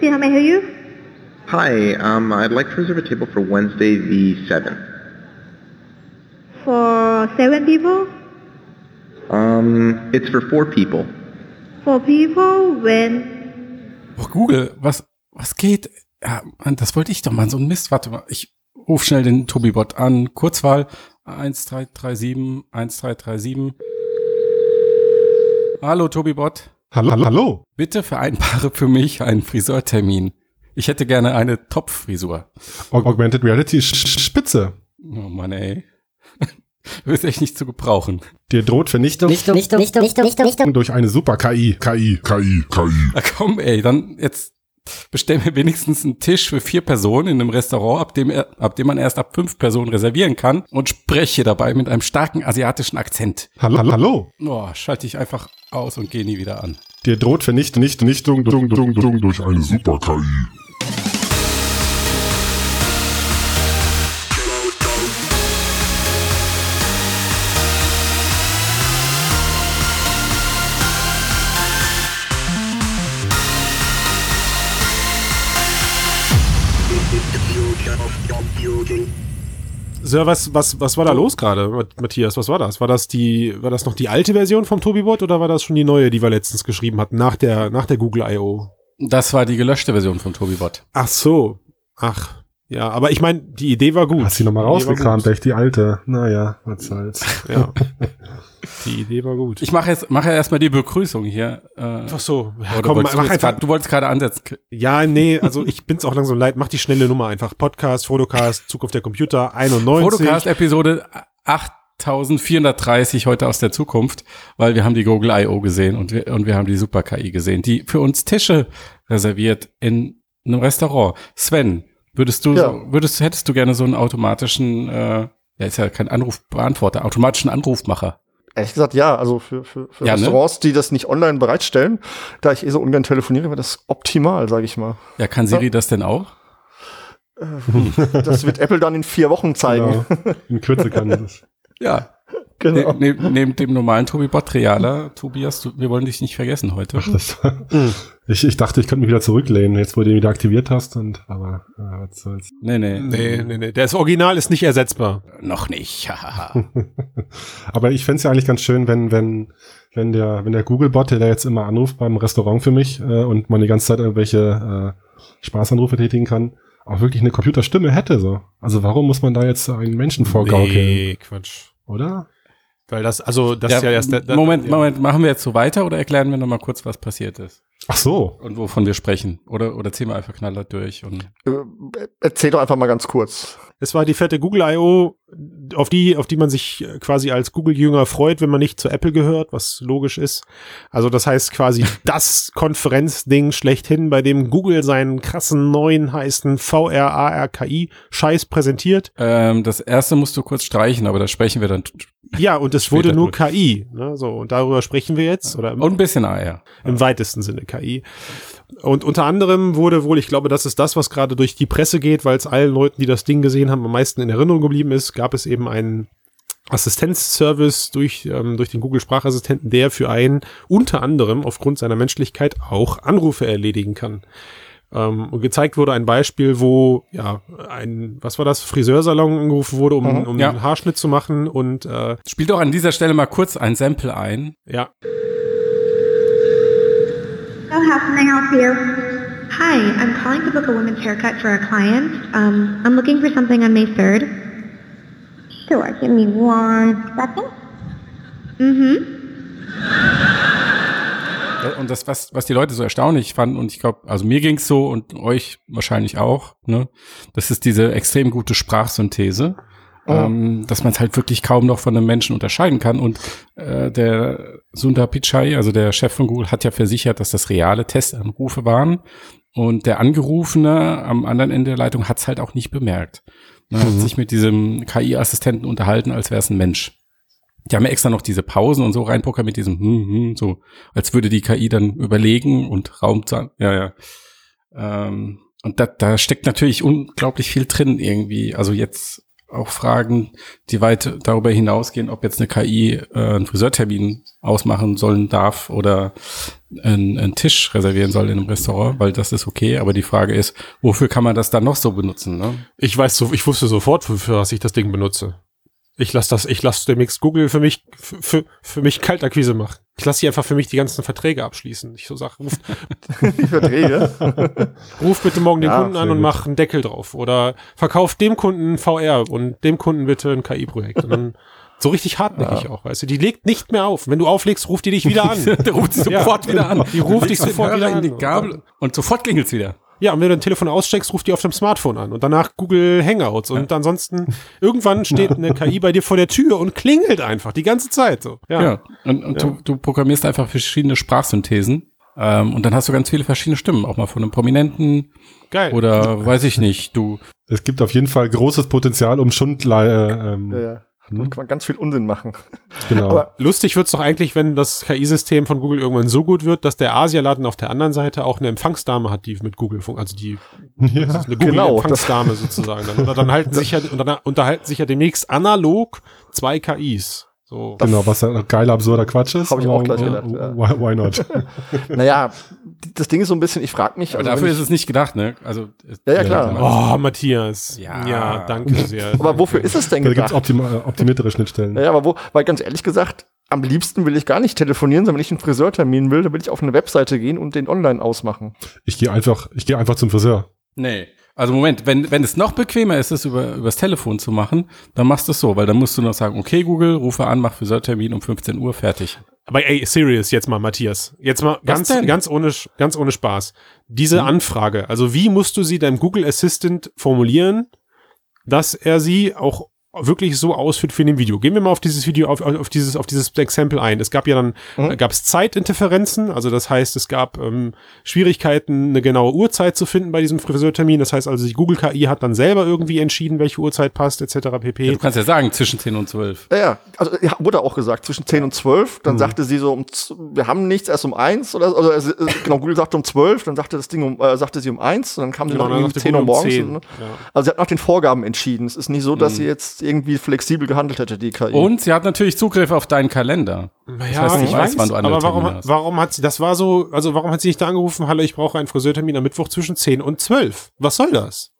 See how may I help you? Hi, um, I'd like to reserve a table for Wednesday the 7th. For seven people? Um, it's for four people. For people when Oh, Google, was, was geht? Ja, Mann, das wollte ich doch mal, so ein Mist. Warte mal, ich ruf schnell den Tobibot an. Kurzwahl 1337 1337. Hallo Tobibot, Hallo, hallo. bitte vereinbare für mich einen Friseurtermin. Ich hätte gerne eine Top-Frisur. Aug- Augmented Reality Sch- Spitze. Oh Mann, ey. Du bist echt nicht zu gebrauchen. Dir droht Vernichtung Nicht, nicht, nicht, nicht, nicht, nicht, durch eine super KI. KI. KI. KI. Na komm, ey, dann jetzt bestell mir wenigstens einen Tisch für vier Personen in einem Restaurant, ab dem, er, ab dem man erst ab fünf Personen reservieren kann und spreche dabei mit einem starken asiatischen Akzent. Hallo, hallo, hallo. Oh, schalte ich einfach aus und gehe nie wieder an. Dir droht Vernichtung, nicht, Vernichtung, dung, dung, dung, durch eine super KI. Sir, was, was, was war da los gerade, Mat- Matthias? Was war das? War das die, war das noch die alte Version vom Tobibot oder war das schon die neue, die wir letztens geschrieben hatten, nach der, nach der Google I.O.? Das war die gelöschte Version von Tobibot. Ach so. Ach. Ja, aber ich meine, die Idee war gut. Hast sie nochmal rausgekramt, echt die alte. Naja, was soll's. Ja. die Idee war gut. Ich mache jetzt mache erstmal die Begrüßung hier. Äh, Ach so. Ja, komm, mach einfach. grad, du wolltest gerade ansetzen. Ja, nee, also ich bin's auch langsam leid. Mach die schnelle Nummer einfach. Podcast, Fotocast, Zukunft der Computer, 91. Podcast Episode 8430 heute aus der Zukunft, weil wir haben die Google I.O. gesehen und wir, und wir haben die Super KI gesehen, die für uns Tische reserviert in einem Restaurant. Sven, würdest du, Ja. so, würdest, hättest du gerne so einen automatischen, äh, der ist ja kein Anrufbeantworter, automatischen Anrufmacher. Ehrlich gesagt, ja. Also für, für, für Ja, ne? Restaurants, die das nicht online bereitstellen, da ich eh so ungern telefoniere, wäre das optimal, sage ich mal. Ja, kann Siri das denn auch? Das wird Apple dann in vier Wochen zeigen. Genau. In Kürze kann das. Ja. Genau. Ne, neben, neben dem normalen Tobi Bot realer, Tobias, du, wir wollen dich nicht vergessen heute. Ach, das ich, ich dachte, ich könnte mich wieder zurücklehnen, jetzt wo du ihn wieder aktiviert hast und aber äh, was soll's. Nee, nee, Nee, nee, nee. Das Original ist nicht ersetzbar. noch nicht. Aber ich fänd's es ja eigentlich ganz schön, wenn, wenn, wenn der, wenn der Google-Bot, der da jetzt immer anruft beim Restaurant für mich äh, und man die ganze Zeit irgendwelche äh, Spaßanrufe tätigen kann, auch wirklich eine Computerstimme hätte. so. Also warum muss man da jetzt einen Menschen vorgaukeln? Nee, Quatsch. Oder? Weil das, also, das ist ja erst der, der Moment, ja. Moment, machen wir jetzt so weiter oder erklären wir nochmal kurz, was passiert ist Ach so. und wovon wir sprechen? Oder, oder ziehen wir einfach knallhart durch und Äh, Erzähl doch einfach mal ganz kurz. Es war die fette Google I.O., auf die, auf die man sich quasi als Google-Jünger freut, wenn man nicht zu Apple gehört, was logisch ist. Also das heißt quasi das Konferenzding schlechthin, bei dem Google seinen krassen neuen heißen VR-AR-KI-Scheiß präsentiert. ähm, das erste musst du kurz streichen, aber da sprechen wir dann Ja, und es wurde nur drüber. KI. Ne? So, und darüber sprechen wir jetzt. Oder im, und ein bisschen AR. im weitesten Sinne KI. Und unter anderem wurde wohl, ich glaube, das ist das, was gerade durch die Presse geht, weil es allen Leuten, die das Ding gesehen haben, am meisten in Erinnerung geblieben ist, gab es eben einen Assistenzservice durch, ähm, durch den Google-Sprachassistenten, der für einen unter anderem aufgrund seiner Menschlichkeit auch Anrufe erledigen kann. Ähm, und gezeigt wurde ein Beispiel, wo ja ein, was war das, Friseursalon angerufen wurde, um, Mhm. um Ja. einen Haarschnitt zu machen und äh, Spiel doch an dieser Stelle mal kurz ein Sample ein. ja, So how can I help you? Hi, I'm calling to book a woman's haircut for a client. Um, I'm looking for something on May 3rd. Sure, give me one second. Mm-hmm. Ja, Und das, was, was die Leute so erstaunlich fanden, und ich glaube, also mir ging's so und euch wahrscheinlich auch, ne, das ist diese extrem gute Sprachsynthese, ähm, dass man es halt wirklich kaum noch von einem Menschen unterscheiden kann. Und äh, der Sundar Pichai, also der Chef von Google, hat ja versichert, dass das reale Testanrufe waren. Und der Angerufene am anderen Ende der Leitung hat's halt auch nicht bemerkt. Man hat sich mit diesem KI-Assistenten unterhalten, als wäre es ein Mensch. Die haben ja extra noch diese Pausen und so reinprogrammiert, mit diesem hm, hm, so, als würde die KI dann überlegen und Raum sagen. Ja, ja. Ähm, und da, da steckt natürlich unglaublich viel drin irgendwie. Also jetzt auch Fragen, die weit darüber hinausgehen, ob jetzt eine KI äh, einen Friseurtermin ausmachen sollen darf oder einen, einen Tisch reservieren soll in einem Restaurant, weil das ist okay. Aber die Frage ist, wofür kann man das dann noch so benutzen? Ne? Ich weiß so, ich wusste sofort, für was ich das Ding benutze. Ich lasse das, ich lasse demnächst Google für mich, für, für mich Kaltakquise machen. Ich lasse sie einfach für mich die ganzen Verträge abschließen. Ich so sag, ruf, Die Verträge. ruf bitte morgen den Ja, Kunden an und mach einen Deckel drauf. Oder verkauf dem Kunden VR und dem Kunden bitte ein KI-Projekt. Und dann so richtig hartnäckig auch, weißt du. Die legt nicht mehr auf. Wenn du auflegst, ruft die dich wieder an. Der ruft sie Ja. sofort wieder an. Die ruft dich sofort wieder in an. die Gabel und sofort klingelt's wieder. Ja, und wenn du dein Telefon aussteckst, ruft die auf dem Smartphone an und danach Google Hangouts und ansonsten irgendwann steht eine KI bei dir vor der Tür und klingelt einfach die ganze Zeit so. Ja. Ja, und, und Du, du programmierst einfach verschiedene Sprachsynthesen ähm, und dann hast du ganz viele verschiedene Stimmen, auch mal von einem Prominenten Geil. oder weiß ich nicht, du. Es gibt auf jeden Fall großes Potenzial, um Schundlei, äh, ähm, Ja, ja. Da kann man ganz viel Unsinn machen. genau. Aber Lustig wird's doch eigentlich, wenn das KI-System von Google irgendwann so gut wird, dass der Asialaden auf der anderen Seite auch eine Empfangsdame hat, die mit Google funkt, also die ja. eine Genau, Google-Empfangsdame sozusagen. Dann, dann halten sich ja, und dann unterhalten sich ja demnächst analog zwei KIs. So. Genau, was ja geiler, absurder Quatsch ist. Hab ich auch gleich äh, gedacht, ja. Why, why not? naja, das Ding ist so ein bisschen, ich frage mich. Aber also dafür wenn ist ich, es nicht gedacht, ne? Also Ja, ja, klar. Oh, Matthias. Ja. ja danke sehr. aber wofür ist es denn Da gibt's gedacht? optima optimiertere Schnittstellen. Naja, aber wo, weil ganz ehrlich gesagt, am liebsten will ich gar nicht telefonieren, sondern wenn ich einen Friseurtermin will, dann will ich auf eine Webseite gehen und den online ausmachen. Ich gehe einfach, ich gehe einfach zum Friseur. Nee. Also Moment, wenn, wenn es noch bequemer ist, es über, übers Telefon zu machen, dann machst du es so, weil dann musst du noch sagen, okay Google, rufe an, mach Friseurtermin um 15 Uhr, fertig. Aber ey, serious jetzt mal, Matthias. Jetzt mal ganz, denn? ganz ohne, ganz ohne Spaß. Diese Anfrage, also wie musst du sie deinem Google Assistant formulieren, dass er sie auch wirklich so ausführt für ein Video. Gehen wir mal auf dieses Video, auf, auf dieses, auf dieses Exempel ein. Es gab ja dann, Mhm. äh, gab es Zeitinterferenzen, also das heißt, es gab ähm, Schwierigkeiten, eine genaue Uhrzeit zu finden bei diesem Friseurtermin. Das heißt also, die Google KI hat dann selber irgendwie entschieden, welche Uhrzeit passt, etc. pp. Ja, du kannst ja sagen, zwischen 10 und 12. Ja, ja, also ja, wurde auch gesagt, zwischen 10 und 12. Mhm. Dann sagte sie so, um, wir haben nichts erst um 1 oder, oder äh, genau, Google sagte um 12, dann sagte das Ding um, äh, sagte sie um 1 und dann kam sie Genau, noch um sagte 10 Uhr Google um morgens. 10, ne? ja. Also sie hat nach den Vorgaben entschieden. Es ist nicht so, dass Mhm. sie jetzt irgendwie flexibel gehandelt hätte, die KI. Und sie hat natürlich Zugriff auf deinen Kalender. Naja, heißt, sie ich weiß, weiß, wann du andere aber warum, hast. warum hat sie, das war so, also warum hat sie nicht da angerufen, hallo, ich brauche einen Friseurtermin am Mittwoch zwischen 10 und 12? Was soll das?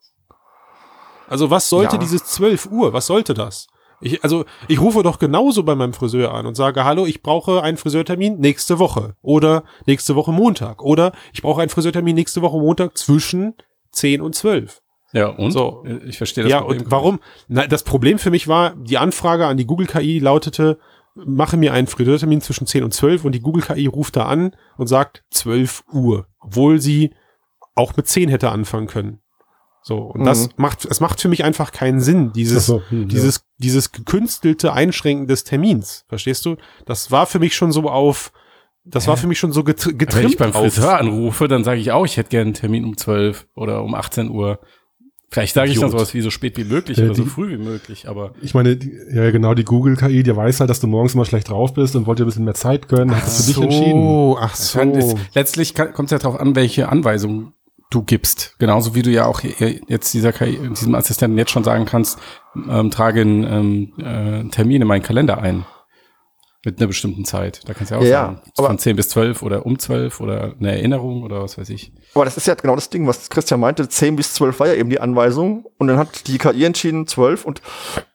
Also was sollte Ja. dieses 12 Uhr, was sollte das? Ich, also ich rufe doch genauso bei meinem Friseur an und sage, hallo, ich brauche einen Friseurtermin nächste Woche oder nächste Woche Montag oder ich brauche einen Friseurtermin nächste Woche Montag zwischen 10 und 12. Ja, und? So. Ich verstehe das ja, Problem und warum? Na, das Problem für mich war, die Anfrage an die Google KI lautete, mache mir einen Friseurtermin zwischen 10 und 12 und die Google KI ruft da an und sagt 12 Uhr, obwohl sie auch mit 10 hätte anfangen können. So, und das Mhm. macht, es macht für mich einfach keinen Sinn, dieses, so, hm, dieses, dieses gekünstelte Einschränken des Termins. Verstehst du? Das war für mich schon so auf, das war für mich schon so getr Wenn getrimmt ich beim Friseur anrufe, dann sage ich auch, ich hätte gerne einen Termin um 12 oder um 18 Uhr. Vielleicht sage ich dann sowas wie so spät wie möglich Ja, oder so die- früh wie möglich, aber Ich meine, die, ja genau, die Google-KI, die weiß halt, dass du morgens immer schlecht drauf bist und wollte dir ein bisschen mehr Zeit gönnen, hat es für dich entschieden. ach kann, es, letztlich kommt es ja darauf an, welche Anweisungen du gibst. Genauso wie du ja auch jetzt dieser KI, diesem Assistenten jetzt schon sagen kannst, ähm, trage einen ähm, äh, Termin in meinen Kalender ein. Mit einer bestimmten Zeit. Da kannst du ja auch Ja, sagen, aber- von 10 bis 12 oder um 12 oder eine Erinnerung oder was weiß ich. Aber das ist ja genau das Ding, was Christian meinte. 10 bis 12 war ja eben die Anweisung. Und dann hat die KI entschieden 12. Und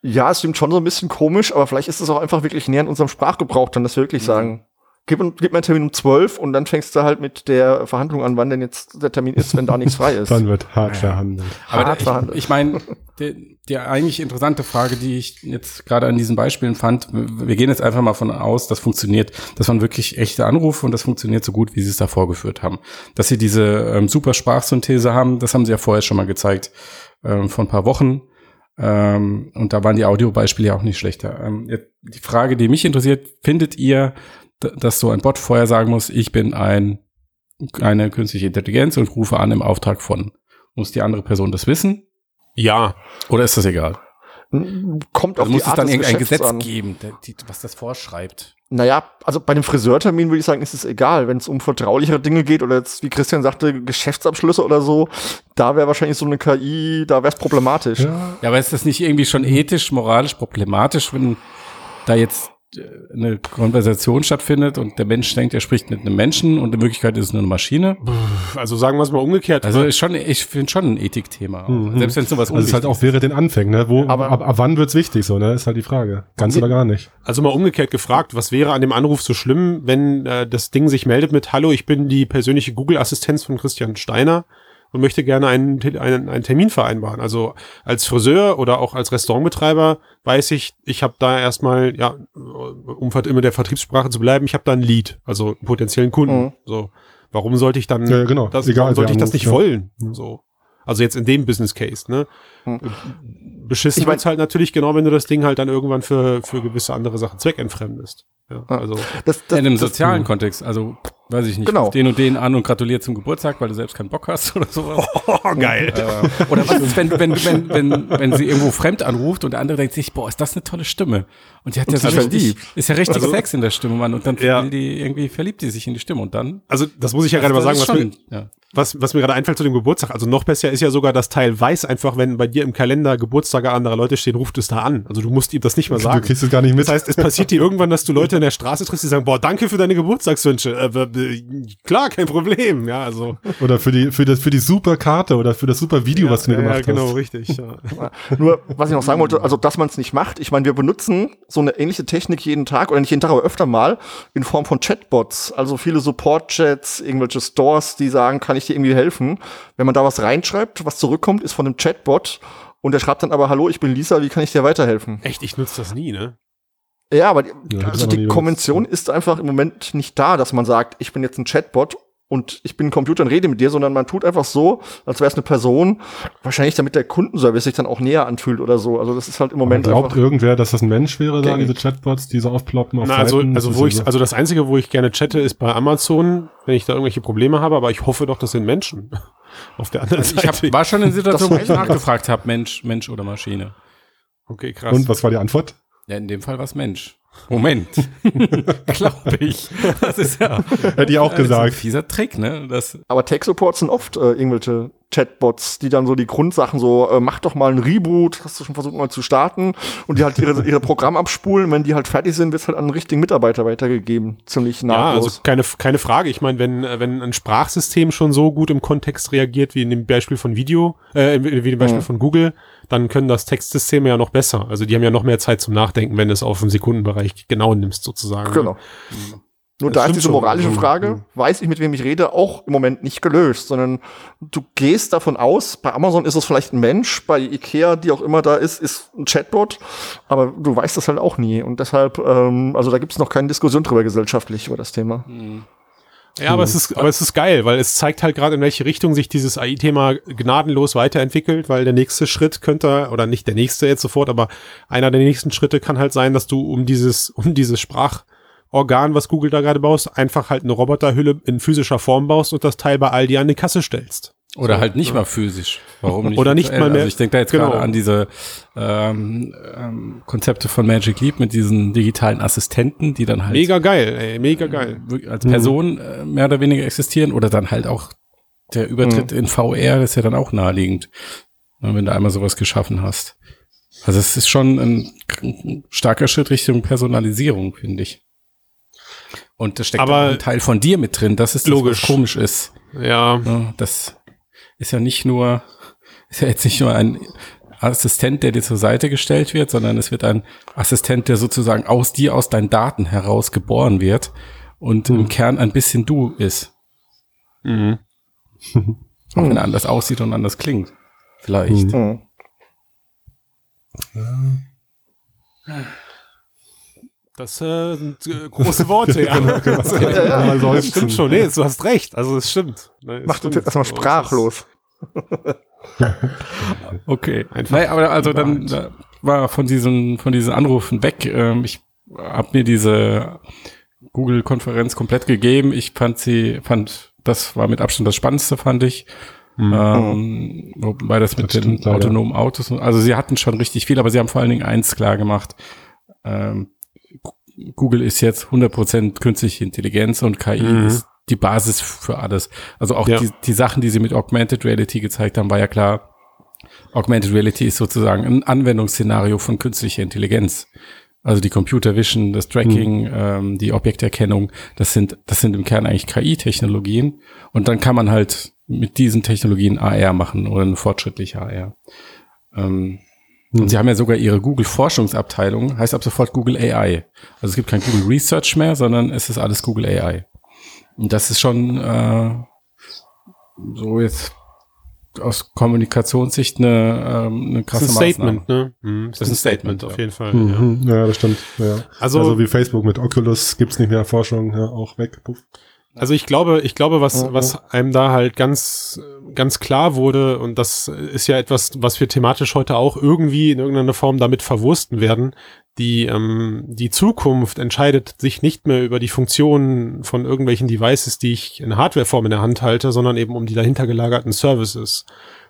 ja, es stimmt schon so ein bisschen komisch, aber vielleicht ist es auch einfach wirklich näher an unserem Sprachgebrauch, dann dass wir wirklich sagen, gib, gib mir einen Termin um 12 und dann fängst du halt mit der Verhandlung an, wann denn jetzt der Termin ist, wenn da nichts frei ist. Dann wird hart verhandelt. Aber Hart da, verhandelt. ich, ich meine, die, die eigentlich interessante Frage, die ich jetzt gerade an diesen Beispielen fand, wir gehen jetzt einfach mal von aus, das funktioniert, das waren wirklich echte Anrufe und das funktioniert so gut, wie sie es da vorgeführt haben. Dass sie diese ähm, super Sprachsynthese haben, das haben sie ja vorher schon mal gezeigt, ähm, vor ein paar Wochen. Ähm, und da waren die Audiobeispiele ja auch nicht schlechter. Ähm, jetzt die Frage, die mich interessiert, findet ihr, dass so ein Bot vorher sagen muss, ich bin ein, eine künstliche Intelligenz und rufe an im Auftrag von? Muss die andere Person das wissen? Ja, Oder ist das egal? Kommt auf Also muss die es Art dann des irgendein Geschäfts Gesetz an. geben, der, die, was das vorschreibt. Naja, also bei dem Friseurtermin würde ich sagen, ist es egal. Wenn es um vertraulichere Dinge geht oder jetzt, wie Christian sagte, Geschäftsabschlüsse oder so, da wäre wahrscheinlich so eine KI, da wäre es problematisch. Ja, Ja, aber ist das nicht irgendwie schon ethisch, moralisch problematisch, wenn da jetzt eine Konversation stattfindet und der Mensch denkt, er spricht mit einem Menschen und in Wirklichkeit ist es nur eine Maschine? Also sagen wir es mal umgekehrt. Also ist schon, ich finde schon ein Ethikthema. Mhm. Selbst wenn es sowas Also es ist halt auch während den Anfängen, ne? Wo, Aber- ab, ab wann wird's wichtig, so, ne? Ist halt die Frage. Ganz oder gar nicht. Also mal umgekehrt gefragt, was wäre an dem Anruf so schlimm, wenn äh, das Ding sich meldet mit Hallo, ich bin die persönliche Google-Assistenz von Christian Steiner und möchte gerne einen, einen, einen Termin vereinbaren. Also als Friseur oder auch als Restaurantbetreiber weiß ich, ich habe da erstmal, ja, um immer der Vertriebssprache zu bleiben, ich habe da ein Lead, also einen potenziellen Kunden. Mhm. So, warum sollte ich dann Ja, genau. das, Egal, warum sollte ich das nicht ja. wollen? So. Also jetzt in dem Business Case, ne? Hm. Beschissen Ich mein- wird's halt natürlich genau, wenn du das Ding halt dann irgendwann für, für gewisse andere Sachen zweckentfremdest. Ja, Ja. also. Das, das, in einem das, sozialen Kontext, also weiß ich nicht, Genau. ruf den und den an und gratuliert zum Geburtstag, weil du selbst keinen Bock hast oder sowas. Oh, geil. Äh, oder was ist, wenn, wenn, wenn, wenn, wenn sie irgendwo fremd anruft und der andere denkt sich, boah, ist das eine tolle Stimme. Und die hat ja so richtig, verliebt. ist ja richtig Also- Sex in der Stimme, Mann. Und dann Ja. die, irgendwie verliebt die sich in die Stimme und dann. Also, das muss ich ja gerade mal sagen, was ist mir, schon, ja. was, was mir gerade einfällt zu dem Geburtstag. Also noch besser ist ja sogar, das Teil weiß einfach, wenn bei dir im Kalender Geburtstage anderer Leute stehen, ruft es da an. Also du musst ihm das nicht mal Du sagen. kriegst es gar nicht mit. Das heißt, es passiert dir irgendwann, dass du Leute in der Straße triffst, die sagen, boah, danke für deine Geburtstagswünsche. Äh, klar, kein Problem. Ja, also. Oder für die, für das, für die super Karte oder für das super Video, was du mir ja, gemacht ja, genau, hast. richtig. Ja. Nur, was ich noch sagen wollte, also, dass man es nicht macht. Ich meine, wir benutzen so eine ähnliche Technik jeden Tag oder nicht jeden Tag, aber öfter mal in Form von Chatbots. Also viele Support-Chats, irgendwelche Stores, die sagen, kann ich dir irgendwie helfen? Wenn man da was reinschreibt, was zurückkommt, ist von einem Chatbot und der schreibt dann aber, hallo, ich bin Lisa, wie kann ich dir weiterhelfen? Echt, ich nutze das nie, ne? Ja, aber die, Ja, ich also die. Konvention ist einfach im Moment nicht da, dass man sagt, ich bin jetzt ein Chatbot und ich bin ein Computer und rede mit dir, sondern man tut einfach so, als wäre es eine Person, wahrscheinlich damit der Kundenservice sich dann auch näher anfühlt oder so. Also das ist halt im Aber Moment glaubt einfach. irgendwer, dass das ein Mensch wäre, da diese Chatbots, die so aufploppen auf Na, also, Seiten? also Das wo ich, also das einzige, wo ich gerne chatte, ist bei Amazon, wenn ich da irgendwelche Probleme habe, aber ich hoffe doch, das sind Menschen. Auf der anderen Ich Seite. hab, war schon in Situation, wo ich ich nachgefragt habe, Mensch, Mensch oder Maschine. okay, krass. Und was war die Antwort? Ja, in dem Fall war es Mensch. Moment. Glaube ich. Das ist ja. Hätte ich auch Das ist ein gesagt. fieser Trick, ne? Das, Aber Tech-Supports sind oft äh, irgendwelche Chatbots, die dann so die Grundsachen so, äh, mach doch mal einen Reboot, hast du schon versucht mal zu starten und die halt ihre, ihre Programm abspulen. Wenn die halt fertig sind, wird's halt an einen richtigen Mitarbeiter weitergegeben. Ziemlich Ja, nahtlos. also keine, keine Frage. Ich meine, wenn, äh, wenn ein Sprachsystem schon so gut im Kontext reagiert wie in dem Beispiel von Video, äh, wie dem Beispiel Mhm. von Google, dann können das Textsysteme ja noch besser. Also die haben ja noch mehr Zeit zum Nachdenken, wenn du es auf den Sekundenbereich genau nimmst, sozusagen. Genau. Nur Das da ist diese schon. moralische Mhm. Frage, weiß ich, mit wem ich rede, auch im Moment nicht gelöst, sondern du gehst davon aus, bei Amazon ist es vielleicht ein Mensch, bei Ikea, die auch immer da ist, ist ein Chatbot, aber du weißt das halt auch nie. Und deshalb, ähm, also da gibt es noch keine Diskussion drüber gesellschaftlich über das Thema. Ja, aber es ist, aber es ist geil, weil es zeigt halt gerade, in welche Richtung sich dieses AI-Thema gnadenlos weiterentwickelt, weil der nächste Schritt könnte, oder nicht der nächste jetzt sofort, aber einer der nächsten Schritte kann halt sein, dass du um dieses, um dieses Sprachorgan, was Google da gerade baust, einfach halt eine Roboterhülle in physischer Form baust und das Teil bei Aldi an die Kasse stellst. oder halt nicht mal physisch. Warum nicht? Oder nicht mal mehr- Also ich denke da jetzt genau. gerade an diese ähm, ähm, Konzepte von Magic Leap mit diesen digitalen Assistenten, die dann halt Mega geil, ey, mega geil. wirklich als Person äh, mehr oder weniger existieren oder dann halt auch der Übertritt in VR ist ja dann auch naheliegend, ne, wenn du einmal sowas geschaffen hast. Also es ist schon ein, ein starker Schritt Richtung Personalisierung, finde ich. Und da steckt Aber- auch ein Teil von dir mit drin, das ist Logisch. das, was komisch ist. Ja, Ne, das ist ja nicht nur, ist ja jetzt nicht nur ein Assistent, der dir zur Seite gestellt wird, sondern es wird ein Assistent, der sozusagen aus dir, aus deinen Daten heraus geboren wird und im Kern ein bisschen du ist. mhm. Auch wenn er anders aussieht und anders klingt. Vielleicht. Mhm. Das äh, sind äh, große Worte, ja. Mal Das seufzen. stimmt schon, nee, du hast recht, also es stimmt. Ne, es Macht uns stimmt. jetzt erstmal So, es ist- sprachlos. Okay. Einfach Naja, aber also dann da war von diesen, von diesen Anrufen weg. Ähm, ich habe mir diese Google-Konferenz komplett gegeben. Ich fand sie, fand, das war mit Abstand das Spannendste, fand ich. Mhm. Ähm, wobei das mit Das den stimmt leider. autonomen Autos, also sie hatten schon richtig viel, aber sie haben vor allen Dingen eins klar gemacht. Ähm, Google ist jetzt 100% künstliche Intelligenz und KI Mhm. ist die Basis für alles. Also auch Ja. die, die Sachen, die sie mit Augmented Reality gezeigt haben, war ja klar, Augmented Reality ist sozusagen ein Anwendungsszenario von künstlicher Intelligenz. Also die Computer Vision, das Tracking, ähm, die Objekterkennung, das sind, das sind im Kern eigentlich KI-Technologien. Und dann kann man halt mit diesen Technologien AR machen oder eine fortschrittliche AR. Ähm, Und sie haben ja sogar ihre Google-Forschungsabteilung, heißt ab sofort Google AI. Also es gibt kein Google Research mehr, sondern es ist alles Google AI. Und das ist schon äh, so jetzt aus Kommunikationssicht eine, ähm, eine Das krasse ist ein Maßnahme. Statement, ne? Mhm, Das ist ein Statement, ja. auf jeden Fall. Ja. Mhm. Ja, das stimmt. Ja. Also- Also, wie Facebook mit Oculus gibt's nicht mehr Forschung, ja, auch weg. Puff. Also ich glaube, ich glaube, was, Mhm. was einem da halt ganz, ganz klar wurde, und das ist ja etwas, was wir thematisch heute auch irgendwie in irgendeiner Form damit verwursten werden, die, ähm, die Zukunft entscheidet sich nicht mehr über die Funktionen von irgendwelchen Devices, die ich in Hardwareform in der Hand halte, sondern eben um die dahinter gelagerten Services.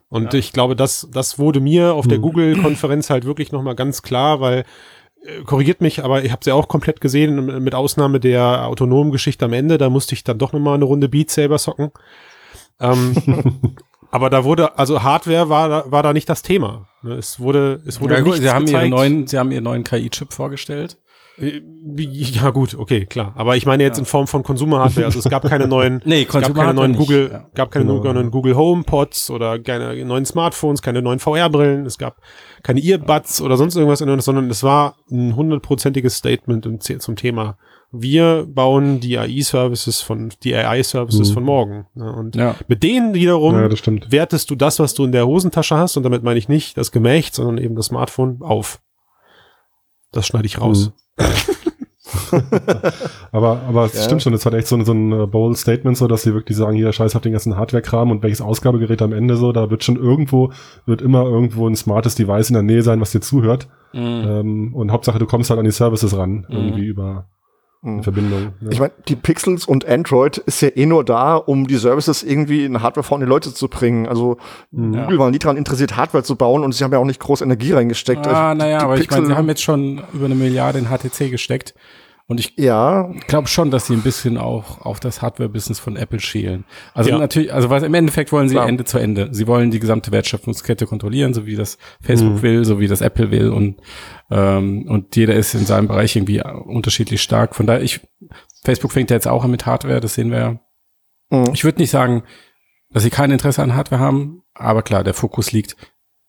Und ich glaube, das, das wurde mir auf der Hm. Google-Konferenz halt wirklich nochmal ganz klar, weil korrigiert mich, aber ich habe sie auch komplett gesehen, mit Ausnahme der autonomen Geschichte am Ende. Da musste ich dann doch nochmal eine Runde Beat Saber socken. Ähm, aber da wurde, also Hardware war, da- war da nicht das Thema. Ne, Es wurde, es wurde Ja, gut, sie haben ihren gezeigt. neuen, sie haben ihren neuen KI-Chip vorgestellt. Ja, gut, okay, klar. Aber ich meine jetzt in Form von Consumer-Hardware. Also es gab keine neuen, Nee, gab keine neuen Google, ja. gab keine Genau. neuen Google Home Pods oder keine neuen Smartphones, keine neuen VR-Brillen. Es gab keine Earbuds oder sonst irgendwas, sondern es war ein hundertprozentiges Statement zum Thema. Wir bauen die AI-Services von, die AI-Services Mhm. von morgen. Ne? Und Ja. mit denen wiederum Ja, wertest du das, was du in der Hosentasche hast, und damit meine ich nicht das Gemächt, sondern eben das Smartphone auf. Das schneide ich raus. Aber, aber es Ja. stimmt schon, es hat echt so, ein- so ein äh, bold Statement, so dass sie wirklich sagen, hier scheiß auf den ganzen Hardware-Kram und welches Ausgabegerät am Ende so, da wird schon irgendwo, wird immer irgendwo ein smartes Device in der Nähe sein, was dir zuhört. Mhm. Ähm, und Hauptsache, du kommst halt an die Services ran, irgendwie über Mhm. Verbindung. Ja. Ich meine, die Pixels und Android ist ja eh nur da, um die Services irgendwie in Hardwareform an die Leute zu bringen. Also Mhm. Google war nie daran interessiert, Hardware zu bauen und sie haben ja auch nicht groß Energie reingesteckt. Ah, Also, naja, aber ich meine, Pixel- sie haben jetzt schon über eine Milliarde in HTC gesteckt. Und ich ja, glaube schon, dass sie ein bisschen auch auf das Hardware-Business von Apple schielen. Also Ja. natürlich, also was im Endeffekt wollen sie Klar. Ende zu Ende. Sie wollen die gesamte Wertschöpfungskette kontrollieren, so wie das Facebook Mhm. will, so wie das Apple will und ähm, und jeder ist in seinem Bereich irgendwie unterschiedlich stark. Von daher, ich Facebook fängt ja jetzt auch an mit Hardware, das sehen wir ja. Mhm. Ich würde nicht sagen, dass sie kein Interesse an Hardware haben, aber klar, der Fokus liegt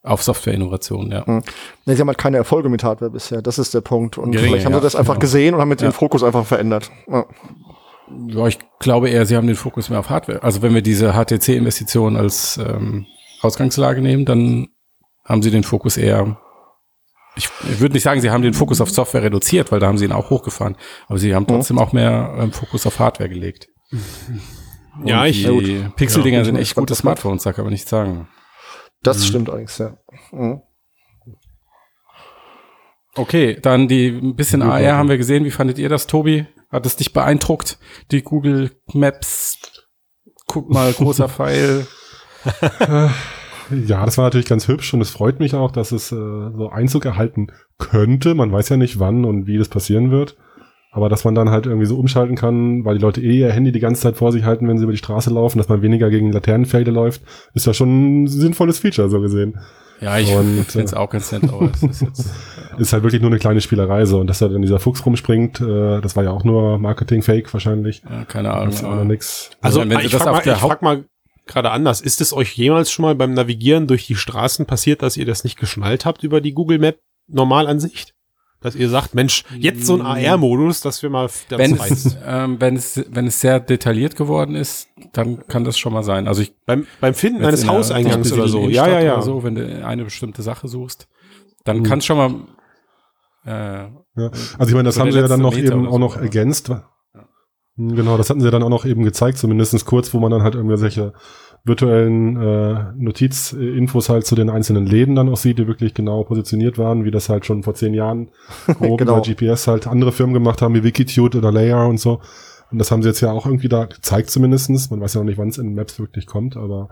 auf Software-Innovation, ja. Ne, sie haben halt keine Erfolge mit Hardware bisher. Das ist der Punkt. Und Geringe, vielleicht haben ja, sie das einfach genau. gesehen und haben mit Ja. den Fokus einfach verändert. Ja. Ja, ich glaube eher, sie haben den Fokus mehr auf Hardware. Also wenn wir diese HTC-Investition als ähm, Ausgangslage nehmen, dann haben sie den Fokus eher. Ich, ich würde nicht sagen, sie haben den Fokus auf Software reduziert, weil da haben sie ihn auch hochgefahren. Aber sie haben trotzdem auch mehr ähm, Fokus auf Hardware gelegt. Ja, Und ich- die Pixel-Dinger Ja, sind ich echt gute. Smartphones, da kann man nicht sagen. Das Mhm. stimmt allerdings, ja. Mhm. Okay, dann die ein bisschen Gut, AR haben wir gesehen. Wie fandet ihr das, Tobi? Hat es dich beeindruckt? Die Google Maps? Guck mal, großer Pfeil. Ja, das war natürlich ganz hübsch und es freut mich auch, dass es äh, so Einzug erhalten könnte. Man weiß ja nicht, wann und wie das passieren wird. Aber dass man dann halt irgendwie so umschalten kann, weil die Leute eh ihr Handy die ganze Zeit vor sich halten, wenn sie über die Straße laufen, dass man weniger gegen Laternenpfähle läuft, ist ja schon ein sinnvolles Feature, so gesehen. Ja, ich Und, finde es auch ganz nett, aber es ist jetzt, Ist halt wirklich nur eine kleine Spielerei so. Und dass da dann dieser Fuchs rumspringt, äh, das war ja auch nur Marketing-Fake wahrscheinlich. ja, keine Ahnung. Das aber- nix. Also wenn sie ich das frage auf mal, der ich frag mal gerade anders. Ist es euch jemals schon mal beim Navigieren durch die Straßen passiert, dass ihr das nicht geschnallt habt über die Google Map Normalansicht? Dass ihr sagt, Mensch, jetzt so ein AR-Modus, dass wir mal das wenn es, ähm, wenn es, wenn es sehr detailliert geworden ist, dann kann das schon mal sein. Also ich Beim, beim Finden eines Hauseingangs oder so. Ja, ja, ja. So, wenn du eine bestimmte Sache suchst, dann Mhm. kann es schon mal, äh, Ja. Also ich meine, das So haben sie ja dann noch Meter eben oder auch so, noch ja. ergänzt. Genau, das hatten sie ja dann auch noch eben gezeigt, zumindest kurz, wo man dann halt irgendwelche virtuellen äh, Notizinfos halt zu den einzelnen Läden dann auch sieht, die wirklich genau positioniert waren, wie das halt schon vor zehn Jahren grob Genau. über GPS halt andere Firmen gemacht haben, wie Wikitude oder Layer und so. Und das haben sie jetzt ja auch irgendwie da gezeigt zumindestens. Man weiß ja noch nicht, wann es in Maps wirklich kommt, aber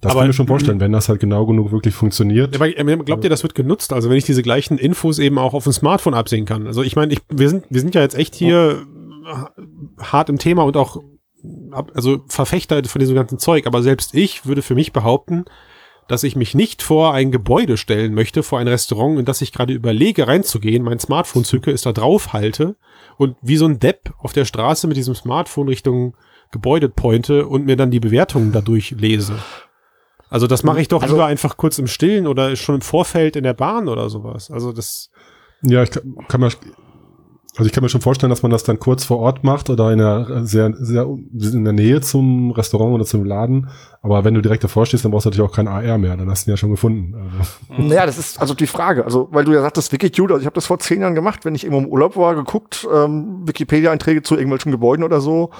das Aber- kann ich mir schon vorstellen, wenn das halt genau genug wirklich funktioniert. Aber ähm, glaubt ihr, das wird genutzt? Also wenn ich diese gleichen Infos eben auch auf dem Smartphone absehen kann. Also ich meine, ich, wir sind, wir sind ja jetzt echt hier äh, hart im Thema und auch also Verfechter von diesem ganzen Zeug. Aber selbst ich würde für mich behaupten, dass ich mich nicht vor ein Gebäude stellen möchte, vor ein Restaurant, in das ich gerade überlege reinzugehen, mein Smartphone zücke, es da drauf halte und wie so ein Depp auf der Straße mit diesem Smartphone Richtung Gebäude pointe und mir dann die Bewertungen dadurch lese. Also das mache ich doch Also- lieber einfach kurz im Stillen oder schon im Vorfeld in der Bahn oder sowas. Also das Ja, ich kann, kann mir, also ich kann mir schon vorstellen, dass man das dann kurz vor Ort macht oder in der sehr, sehr in der Nähe zum Restaurant oder zum Laden. Aber wenn du direkt davor stehst, dann brauchst du natürlich auch kein AR mehr. Dann hast du ihn ja schon gefunden. Also, Naja, das ist also die Frage. Also, weil du ja sagtest, Wikicute, also ich habe das vor zehn Jahren gemacht, wenn ich irgendwo im Urlaub war, geguckt, ähm, Wikipedia-Einträge zu irgendwelchen Gebäuden oder so.